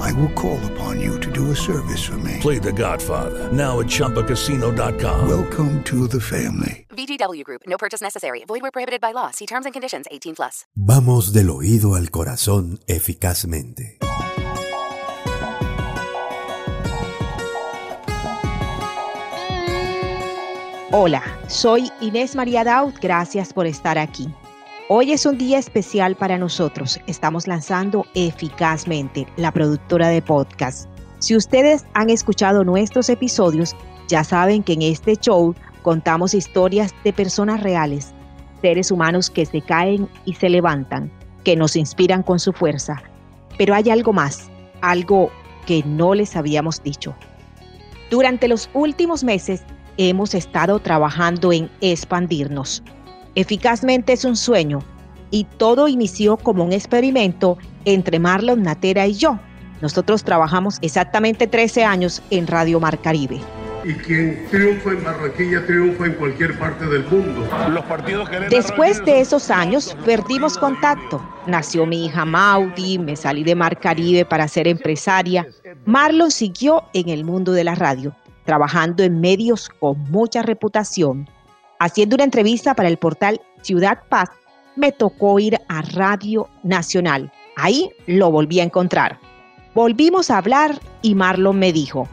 I will call upon you to do a service for me. Play The Godfather now at ChumbaCasino.com. Welcome to the family. VGW Group. No purchase necessary. Void where prohibited by law. See terms and conditions. 18 plus. Vamos del oído al corazón eficazmente. Hola, soy Inés María Daud. Gracias por estar aquí. Hoy es un día especial para nosotros. Estamos lanzando eficazmente la productora de podcast. Si ustedes han escuchado nuestros episodios, ya saben que en este show contamos historias de personas reales, seres humanos que se caen y se levantan, que nos inspiran con su fuerza. Pero hay algo más, algo que no les habíamos dicho. Durante los últimos meses hemos estado trabajando en expandirnos. Eficazmente es un sueño y todo inició como un experimento entre Marlon Natera y yo. Nosotros trabajamos exactamente 13 años en Radio Mar Caribe. Y quien triunfa en Barranquilla triunfa en cualquier parte del mundo. Los partidos que Después de esos años perdimos contacto. Nació mi hija Maudi, me salí de Mar Caribe para ser empresaria. Marlon siguió en el mundo de la radio, trabajando en medios con mucha reputación. Haciendo una entrevista para el portal Ciudad Paz, me tocó ir a Radio Nacional. Ahí lo volví a encontrar. Volvimos a hablar y Marlon me dijo,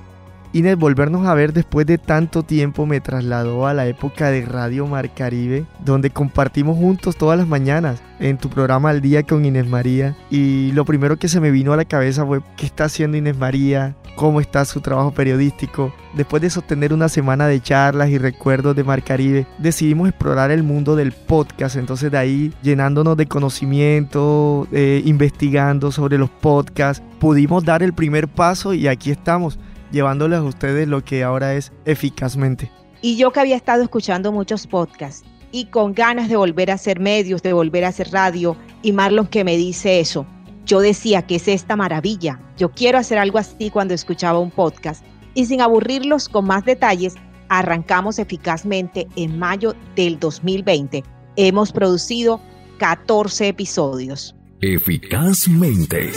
Inés, volvernos a ver después de tanto tiempo me trasladó a la época de Radio Mar Caribe, donde compartimos juntos todas las mañanas en tu programa Al Día con Inés María. Y lo primero que se me vino a la cabeza fue, ¿qué está haciendo Inés María? ¿Cómo está su trabajo periodístico? Después de sostener una semana de charlas y recuerdos de Mar Caribe, decidimos explorar el mundo del podcast. Entonces de ahí, llenándonos de conocimiento, eh, investigando sobre los podcasts, pudimos dar el primer paso y aquí estamos llevándoles a ustedes lo que ahora es eficazmente. Y yo que había estado escuchando muchos podcasts y con ganas de volver a hacer medios, de volver a hacer radio, y Marlon que me dice eso, yo decía que es esta maravilla, yo quiero hacer algo así cuando escuchaba un podcast. Y sin aburrirlos con más detalles, arrancamos eficazmente en mayo del 2020. Hemos producido 14 episodios. Eficazmente.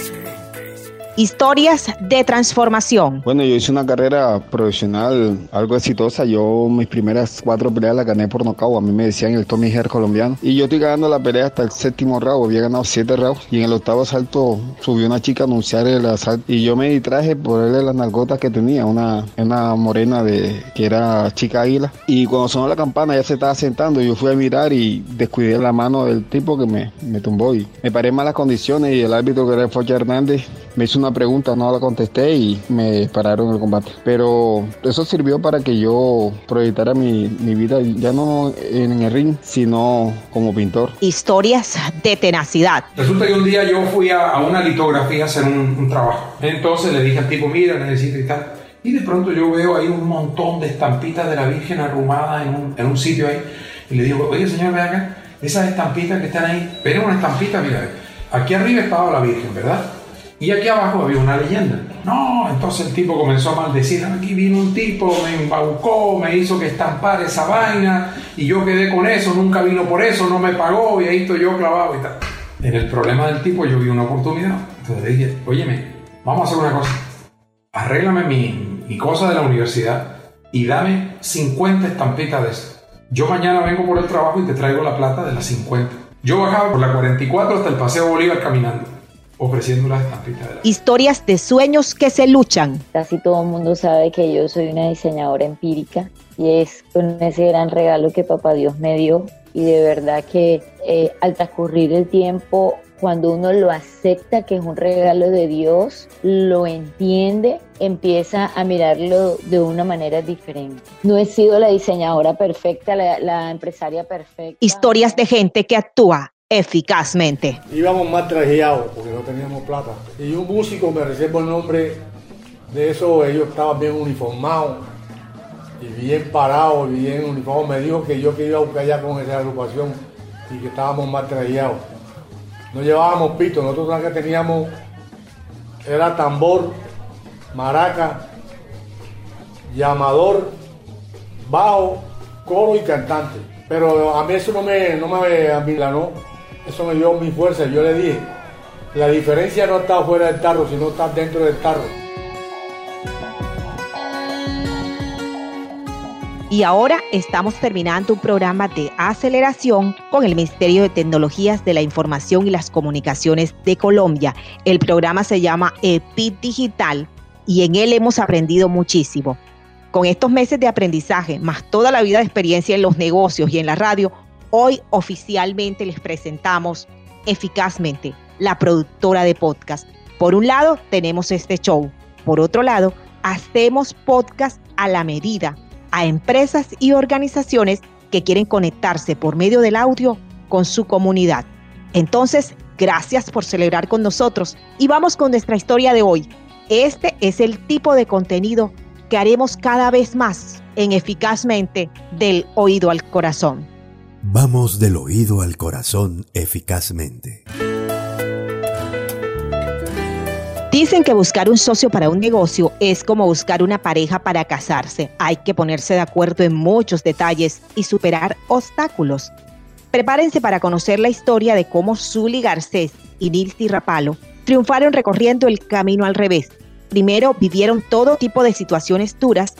Historias de transformación. Bueno, yo hice una carrera profesional algo exitosa. Yo mis primeras cuatro peleas las gané por nocaut. A mí me decían el Tommy Her colombiano. Y yo estoy ganando la pelea hasta el séptimo round. Había ganado siete rounds. Y en el octavo asalto subió una chica a anunciar el asalto. Y yo me distraje por verle las nalgotas que tenía. Una, una morena de que era chica águila. Y cuando sonó la campana ya se estaba sentando. Yo fui a mirar y descuidé la mano del tipo que me, me tumbó. Y me paré en malas condiciones. Y el árbitro que era Focha Hernández me hizo una pregunta, no la contesté y me pararon el combate. Pero eso sirvió para que yo proyectara mi, mi vida ya no en el ring, sino como pintor. Historias de tenacidad. Resulta que un día yo fui a, a una litografía a hacer un, un, trabajo. Entonces le dije al tipo, mira, necesito y tal. Y de pronto yo veo ahí un montón de estampitas de la Virgen arrumadas en un, en un sitio ahí. Y le digo, oye señor, ve acá, esas estampitas que están ahí, ven una estampita, mira, aquí arriba estaba la Virgen, ¿verdad? Y aquí abajo había una leyenda. No, entonces el tipo comenzó a maldecir. Aquí vino un tipo, me embaucó, me hizo que estampar esa vaina y yo quedé con eso, nunca vino por eso, no me pagó y ahí estoy yo clavado y tal. En el problema del tipo yo vi una oportunidad. Entonces dije, óyeme, vamos a hacer una cosa. Arréglame mi, mi cosa de la universidad y dame 50 estampitas de esas. Yo mañana vengo por el trabajo y te traigo la plata de las 50. Yo bajaba por la 44 hasta el Paseo Bolívar caminando ofreciendo las estampitas. De la... Historias de sueños que se luchan. Casi todo el mundo sabe que yo soy una diseñadora empírica y es con ese gran regalo que papá Dios me dio y de verdad que eh, al transcurrir el tiempo cuando uno lo acepta que es un regalo de Dios, lo entiende, empieza a mirarlo de una manera diferente. No he sido la diseñadora perfecta, la, la empresaria perfecta. Historias de gente que actúa eficazmente. Íbamos más trajeados porque no teníamos plata. Y un músico, me reservo el nombre de eso, ellos estaban bien uniformados. y bien parado, bien uniforme. Me dijo que yo quería buscar ya con esa agrupación y que estábamos más trajeados. No llevábamos pito, nosotros lo que teníamos era tambor, maraca, llamador, bajo, coro y cantante. Pero a mí eso no me, no me amilanó, eso me dio mi fuerza. Yo le dije, la diferencia no está fuera del tarro, sino está dentro del tarro. Y ahora estamos terminando un programa de aceleración con el Ministerio de Tecnologías de la Información y las Comunicaciones de Colombia. El programa se llama EPIT Digital y en él hemos aprendido muchísimo. Con estos meses de aprendizaje, más toda la vida de experiencia en los negocios y en la radio, hoy oficialmente les presentamos eficazmente la productora de podcast. Por un lado, tenemos este show. Por otro lado, hacemos podcast a la medida a empresas y organizaciones que quieren conectarse por medio del audio con su comunidad. Entonces, gracias por celebrar con nosotros y vamos con nuestra historia de hoy. Este es el tipo de contenido que haremos cada vez más en eficazmente del oído al corazón. Vamos del oído al corazón eficazmente. Dicen que buscar un socio para un negocio es como buscar una pareja para casarse. Hay que ponerse de acuerdo en muchos detalles y superar obstáculos. Prepárense para conocer la historia de cómo Zuli Garcés y Nilsi Rapalo triunfaron recorriendo el camino al revés. Primero vivieron todo tipo de situaciones duras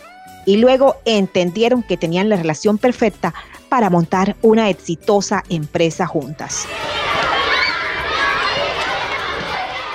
y luego entendieron que tenían la relación perfecta para montar una exitosa empresa juntas.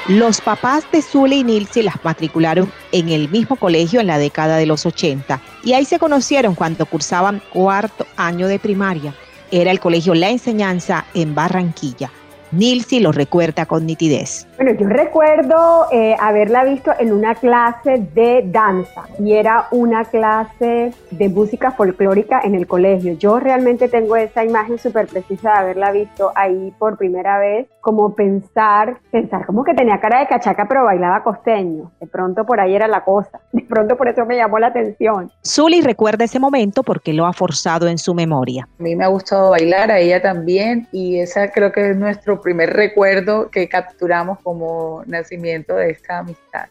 Los papás de Zule y Nilsi las matricularon en el mismo colegio en la década de los 80 y ahí se conocieron cuando cursaban cuarto año de primaria. Era el colegio La Enseñanza en Barranquilla. Nilsi lo recuerda con nitidez. Bueno, yo recuerdo eh, haberla visto en una clase de danza y era una clase de música folclórica en el colegio. Yo realmente tengo esa imagen súper precisa de haberla visto ahí por primera vez, como pensar, pensar como que tenía cara de cachaca pero bailaba costeño. De pronto por ahí era la cosa. De pronto por eso me llamó la atención. Zully recuerda ese momento porque lo ha forzado en su memoria. A mí me ha gustado bailar, a ella también y esa creo que es nuestro primer recuerdo que capturamos como nacimiento de esta amistad.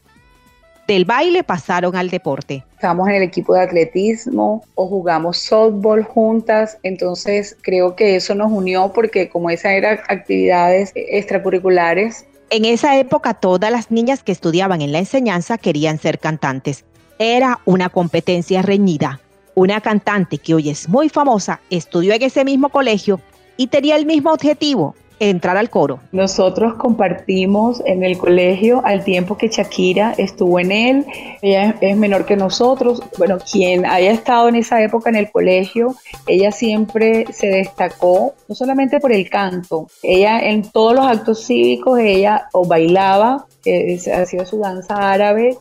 Del baile pasaron al deporte. Estamos en el equipo de atletismo o jugamos softball juntas, entonces creo que eso nos unió porque como esas eran actividades extracurriculares. En esa época todas las niñas que estudiaban en la enseñanza querían ser cantantes. Era una competencia reñida. Una cantante que hoy es muy famosa estudió en ese mismo colegio y tenía el mismo objetivo, entrar al coro? Nosotros compartimos en el colegio al tiempo que Shakira estuvo en él. Ella es menor que nosotros. Bueno, quien haya estado en esa época en el colegio, ella siempre se destacó, no solamente por el canto, ella en todos los actos cívicos, ella o bailaba, eh, hacía su danza árabe,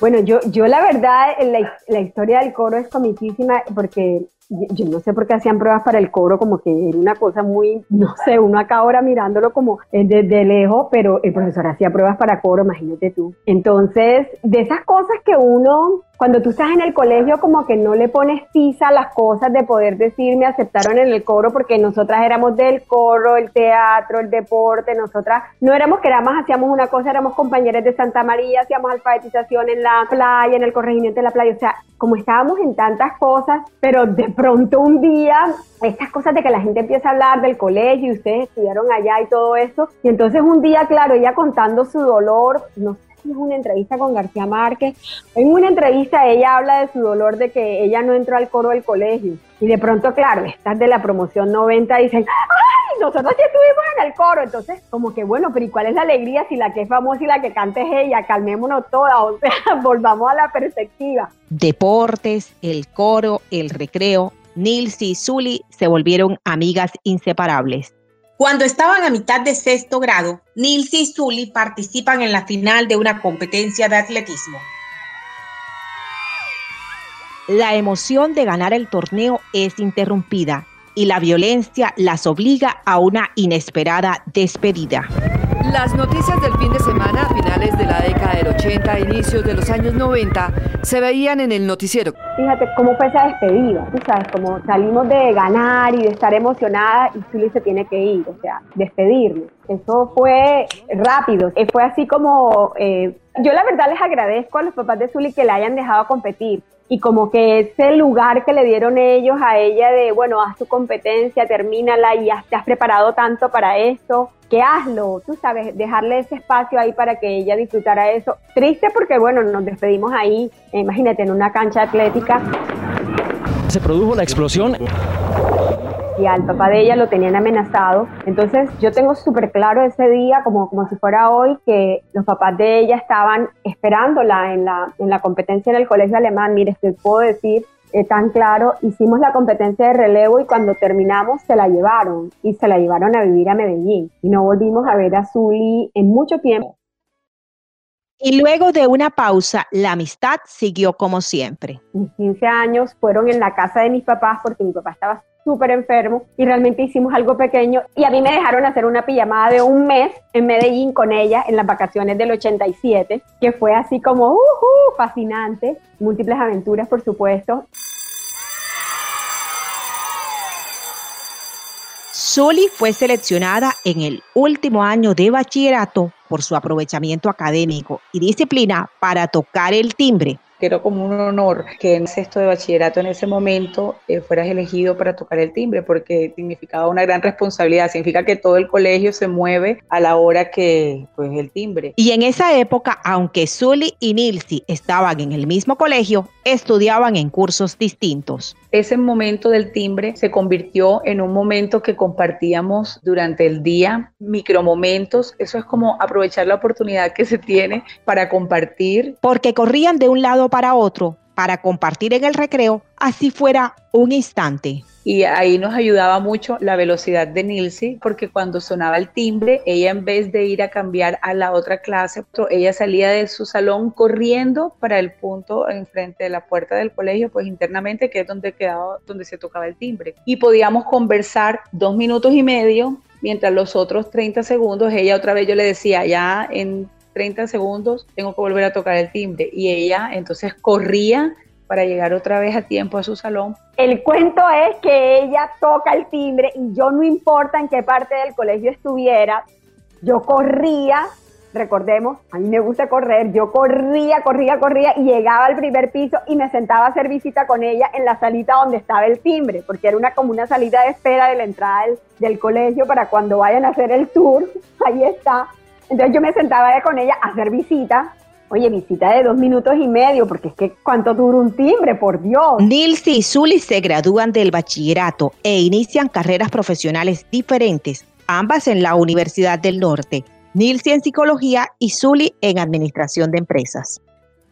Bueno, yo, yo la verdad, la, la, historia del coro es comiquísima porque yo no sé por qué hacían pruebas para el coro, como que era una cosa muy, no sé, uno acá ahora mirándolo como desde lejos, pero el profesor hacía pruebas para coro, imagínate tú. Entonces, de esas cosas que uno cuando tú estás en el colegio como que no le pones tiza a las cosas de poder decir me aceptaron en el coro porque nosotras éramos del coro, el teatro, el deporte, nosotras no éramos que más hacíamos una cosa, éramos compañeras de Santa María, hacíamos alfabetización en la playa, en el corregimiento de la playa, o sea, como estábamos en tantas cosas, pero de pronto un día estas cosas de que la gente empieza a hablar del colegio y ustedes estudiaron allá y todo eso, y entonces un día, claro, ella contando su dolor, no es una entrevista con García Márquez. En una entrevista ella habla de su dolor de que ella no entró al coro del colegio. Y de pronto, claro, estas de la promoción 90 dicen, ¡ay! Nosotros sí estuvimos en el coro. Entonces, como que bueno, pero ¿y cuál es la alegría si la que es famosa y la que canta es ella? Calmémonos todas, o sea, volvamos a la perspectiva. Deportes, el coro, el recreo. Nils y Zully se volvieron amigas inseparables. Cuando estaban a mitad de sexto grado, Nils y Zully participan en la final de una competencia de atletismo. La emoción de ganar el torneo es interrumpida y la violencia las obliga a una inesperada despedida. Las noticias del fin de semana, a finales de la década del 80, inicios de los años 90, se veían en el noticiero. Fíjate cómo fue esa despedida, tú sabes, como salimos de ganar y de estar emocionada y Zully se tiene que ir, o sea, despedirnos. Eso fue rápido, fue así como, eh, yo la verdad les agradezco a los papás de Zully que la hayan dejado competir, y como que ese lugar que le dieron ellos a ella de, bueno, haz tu competencia, termínala y te has preparado tanto para esto, que hazlo, tú sabes, dejarle ese espacio ahí para que ella disfrutara eso. Triste porque, bueno, nos despedimos ahí, imagínate, en una cancha atlética. Se produjo la explosión y al papá de ella lo tenían amenazado. Entonces yo tengo súper claro ese día, como, como si fuera hoy, que los papás de ella estaban esperándola en la, en la competencia en el colegio alemán. Mire, te puedo decir eh, tan claro, hicimos la competencia de relevo y cuando terminamos se la llevaron y se la llevaron a vivir a Medellín y no volvimos a ver a Zully en mucho tiempo. Y luego de una pausa, la amistad siguió como siempre. Mis 15 años fueron en la casa de mis papás porque mi papá estaba súper enfermo y realmente hicimos algo pequeño y a mí me dejaron hacer una pijamada de un mes en Medellín con ella en las vacaciones del 87, que fue así como uh, fascinante, múltiples aventuras por supuesto. Sully fue seleccionada en el último año de bachillerato por su aprovechamiento académico y disciplina para tocar el timbre era como un honor que en sexto de bachillerato en ese momento eh, fueras elegido para tocar el timbre, porque significaba una gran responsabilidad, significa que todo el colegio se mueve a la hora que, pues, el timbre. Y en esa época, aunque Sully y Nilsi estaban en el mismo colegio, estudiaban en cursos distintos. Ese momento del timbre se convirtió en un momento que compartíamos durante el día, micromomentos, eso es como aprovechar la oportunidad que se tiene para compartir. Porque corrían de un lado para otro para compartir en el recreo, así fuera un instante. Y ahí nos ayudaba mucho la velocidad de Nilsi, porque cuando sonaba el timbre, ella en vez de ir a cambiar a la otra clase, ella salía de su salón corriendo para el punto enfrente de la puerta del colegio, pues internamente, que es donde quedaba, donde se tocaba el timbre. Y podíamos conversar dos minutos y medio, mientras los otros 30 segundos, ella otra vez yo le decía, ya en 30 segundos, tengo que volver a tocar el timbre. Y ella entonces corría para llegar otra vez a tiempo a su salón. El cuento es que ella toca el timbre y yo no importa en qué parte del colegio estuviera, yo corría, recordemos, a mí me gusta correr, yo corría, corría, corría y llegaba al primer piso y me sentaba a hacer visita con ella en la salita donde estaba el timbre, porque era una como una salida de espera de la entrada del colegio para cuando vayan a hacer el tour, ahí está, entonces yo me sentaba con ella a hacer visita. Oye, visita de dos minutos y medio, porque es que cuánto dura un timbre, por Dios. Nilsi y Zully se gradúan del bachillerato e inician carreras profesionales diferentes, ambas en la Universidad del Norte. Nilsi en psicología y Zully en administración de empresas.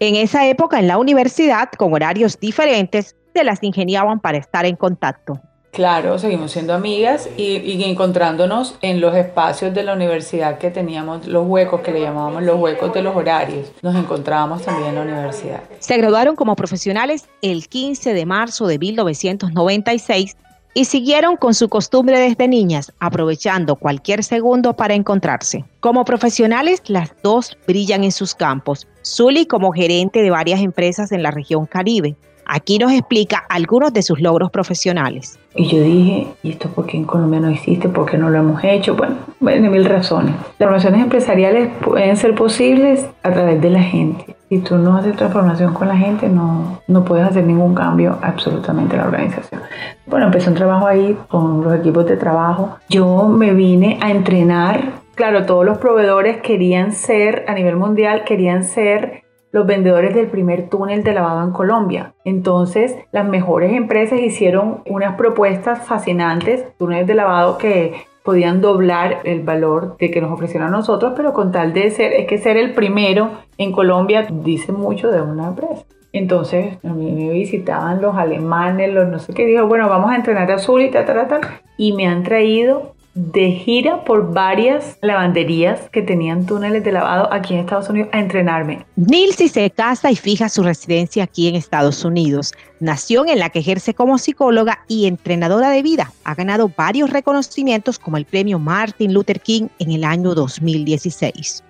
En esa época en la universidad, con horarios diferentes, se las ingeniaban para estar en contacto. Claro, seguimos siendo amigas y, encontrándonos en los espacios de la universidad que teníamos, los huecos que le llamábamos los huecos de los horarios. Nos encontrábamos también en la universidad. Se graduaron como profesionales el 15 de marzo de 1996 y siguieron con su costumbre desde niñas, aprovechando cualquier segundo para encontrarse. Como profesionales, las dos brillan en sus campos. Zully como gerente de varias empresas en la región Caribe, Aquí nos explica algunos de sus logros profesionales. Y yo dije, ¿y esto por qué en Colombia no existe? ¿Por qué no lo hemos hecho? Bueno, de mil razones. Las transformaciones empresariales pueden ser posibles a través de la gente. Si tú no haces transformación con la gente, no, no puedes hacer ningún cambio absolutamente en la organización. Bueno, empecé un trabajo ahí con los equipos de trabajo. Yo me vine a entrenar. Claro, todos los proveedores querían ser, a nivel mundial, querían ser los vendedores del primer túnel de lavado en Colombia. Entonces, las mejores empresas hicieron unas propuestas fascinantes, túneles de lavado que podían doblar el valor de que nos ofrecieron a nosotros, pero con tal de ser, es que ser el primero en Colombia dice mucho de una empresa. Entonces, a mí me visitaban los alemanes, los no sé qué, dijo, bueno, vamos a entrenar a Azul y tal, tal, tal, y me han traído de gira por varias lavanderías que tenían túneles de lavado aquí en Estados Unidos a entrenarme. Nilsi se casa y fija su residencia aquí en Estados Unidos. Nación en la que ejerce como psicóloga y entrenadora de vida. Ha ganado varios reconocimientos como el premio Martin Luther King en el año 2016.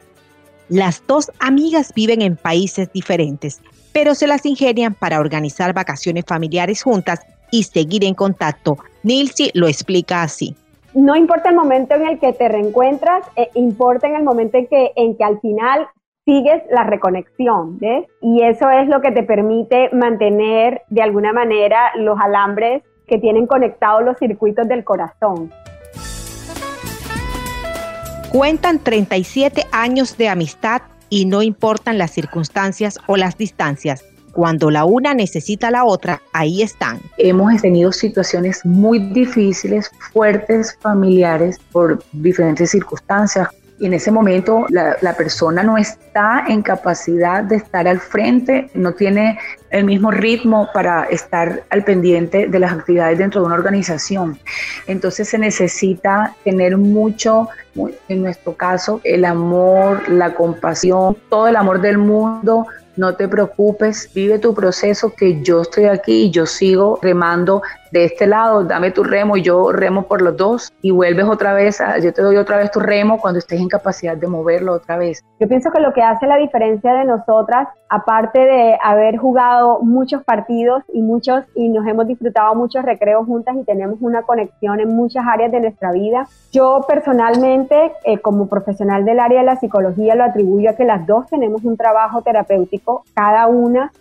Las dos amigas viven en países diferentes, pero se las ingenian para organizar vacaciones familiares juntas y seguir en contacto. Nilsi lo explica así no importa el momento en el que te reencuentras, eh, importa en el momento en que, en que al final sigues la reconexión, ¿ves? Y eso es lo que te permite mantener de alguna manera los alambres que tienen conectados los circuitos del corazón. Cuentan 37 años de amistad y no importan las circunstancias o las distancias. Cuando la una necesita a la otra, ahí están. Hemos tenido situaciones muy difíciles, fuertes, familiares, por diferentes circunstancias. Y en ese momento la, la, persona no está en capacidad de estar al frente, no tiene el mismo ritmo para estar al pendiente de las actividades dentro de una organización. Entonces se necesita tener mucho, en nuestro caso, el amor, la compasión, todo el amor del mundo no te preocupes, vive tu proceso que yo estoy aquí y yo sigo remando de este lado, dame tu remo y yo remo por los dos y vuelves otra vez, a, yo te doy otra vez tu remo cuando estés en capacidad de moverlo otra vez. Yo pienso que lo que hace la diferencia de nosotras, aparte de haber jugado muchos partidos y muchos y nos hemos disfrutado muchos recreos juntas y tenemos una conexión en muchas áreas de nuestra vida, yo personalmente eh, como profesional del área de la psicología lo atribuyo a que las dos tenemos un trabajo terapéutico, cada una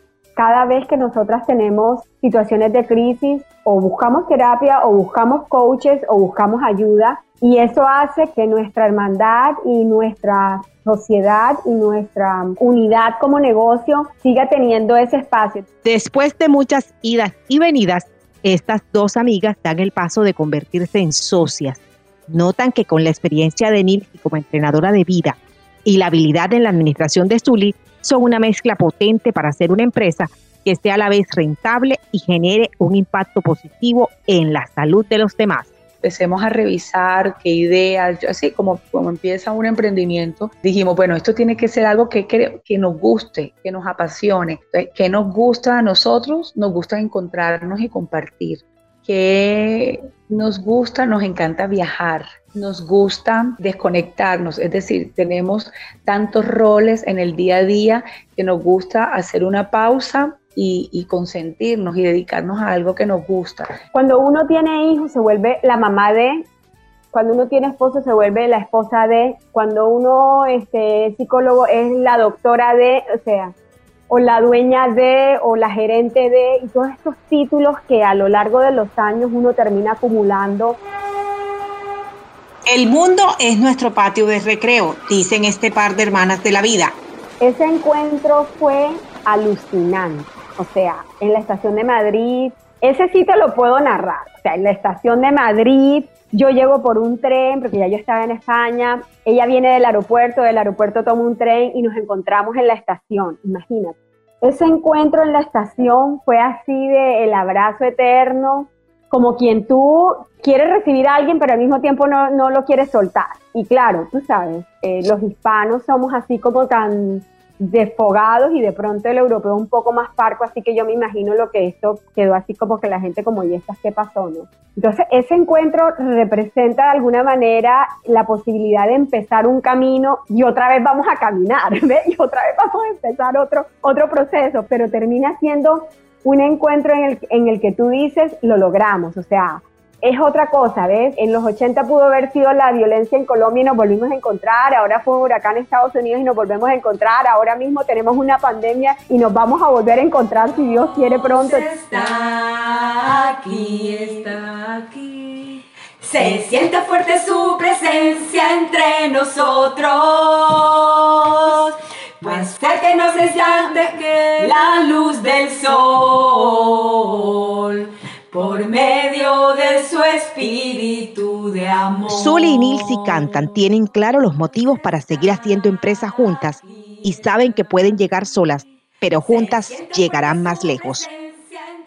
cada vez que nosotras tenemos situaciones de crisis o buscamos terapia o buscamos coaches o buscamos ayuda y eso hace que nuestra hermandad y nuestra sociedad y nuestra unidad como negocio siga teniendo ese espacio. Después de muchas idas y venidas, estas dos amigas dan el paso de convertirse en socias. Notan que con la experiencia de Nilsi como entrenadora de vida y la habilidad en la administración de Zully, son una mezcla potente para hacer una empresa que esté a la vez rentable y genere un impacto positivo en la salud de los demás. Empecemos a revisar qué ideas, así como, como empieza un emprendimiento, dijimos, bueno, esto tiene que ser algo que, que, que nos guste, que nos apasione, que nos gusta a nosotros, nos gusta encontrarnos y compartir que nos gusta, nos encanta viajar, nos gusta desconectarnos, es decir, tenemos tantos roles en el día a día que nos gusta hacer una pausa y, consentirnos y dedicarnos a algo que nos gusta. Cuando uno tiene hijos se vuelve la mamá de, cuando uno tiene esposo se vuelve la esposa de, cuando uno este, es psicólogo es la doctora de, o sea, o la dueña de, o la gerente de, y todos estos títulos que a lo largo de los años uno termina acumulando. El mundo es nuestro patio de recreo, dicen este par de hermanas de la vida. Ese encuentro fue alucinante. O sea, en la estación de Madrid, ese sitio lo puedo narrar. O sea, en la estación de Madrid, yo llego por un tren, porque ya yo estaba en España, ella viene del aeropuerto, del aeropuerto toma un tren y nos encontramos en la estación, imagínate. Ese encuentro en la estación fue así de el abrazo eterno, como quien tú quieres recibir a alguien, pero al mismo tiempo no, no lo quieres soltar. Y claro, tú sabes, eh, los hispanos somos así como tan desfogados y de pronto el europeo un poco más parco, así que yo me imagino lo que esto quedó así como que la gente como, ¿y estas qué pasó? No? Entonces, ese encuentro representa de alguna manera la posibilidad de empezar un camino y otra vez vamos a caminar, ¿ves? Y otra vez vamos a empezar otro, otro proceso, pero termina siendo un encuentro en el, en el que tú dices, lo logramos, o sea, es otra cosa, ¿ves? En los 80 pudo haber sido la violencia en Colombia y nos volvimos a encontrar, ahora fue un huracán en Estados Unidos y nos volvemos a encontrar, ahora mismo tenemos una pandemia y nos vamos a volver a encontrar si Dios quiere pronto. Está aquí, está aquí. Se siente fuerte su presencia entre nosotros. Nos que la luz del sol por medio de su espíritu de amor. Zully y Nilsi cantan, tienen claro los motivos para seguir haciendo empresas juntas y saben que pueden llegar solas, pero juntas llegarán más lejos.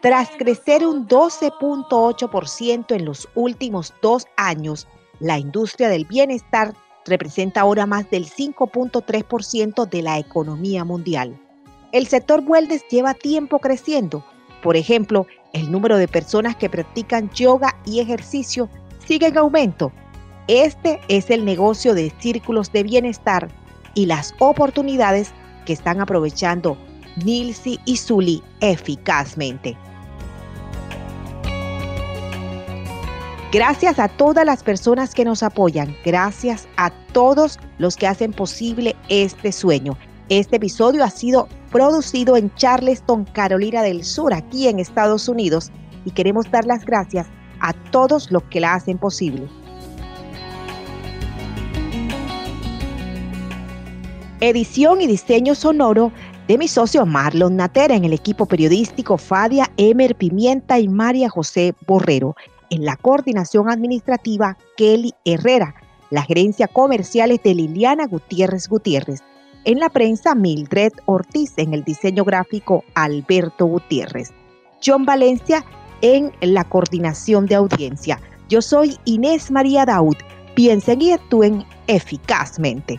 Tras crecer un 12.8% en los últimos dos años, la industria del bienestar representa ahora más del 5.3% de la economía mundial. El sector wellness lleva tiempo creciendo. Por ejemplo, el número de personas que practican yoga y ejercicio sigue en aumento. Este es el negocio de círculos de bienestar y las oportunidades que están aprovechando Nilsi y Zuli eficazmente. Gracias a todas las personas que nos apoyan, gracias a todos los que hacen posible este sueño. Este episodio ha sido producido en Charleston, Carolina del Sur, aquí en Estados Unidos, y queremos dar las gracias a todos los que la hacen posible. Edición y diseño sonoro de mi socio Marlon Natera en el equipo periodístico Fadia Emer Pimienta y María José Borrero. En la coordinación administrativa Kelly Herrera. La gerencia comercial es de Liliana Gutiérrez Gutiérrez. En la prensa Mildred Ortiz. En el diseño gráfico Alberto Gutiérrez. John Valencia en la coordinación de audiencia. Yo soy Inés María Daud. Piensen y actúen eficazmente.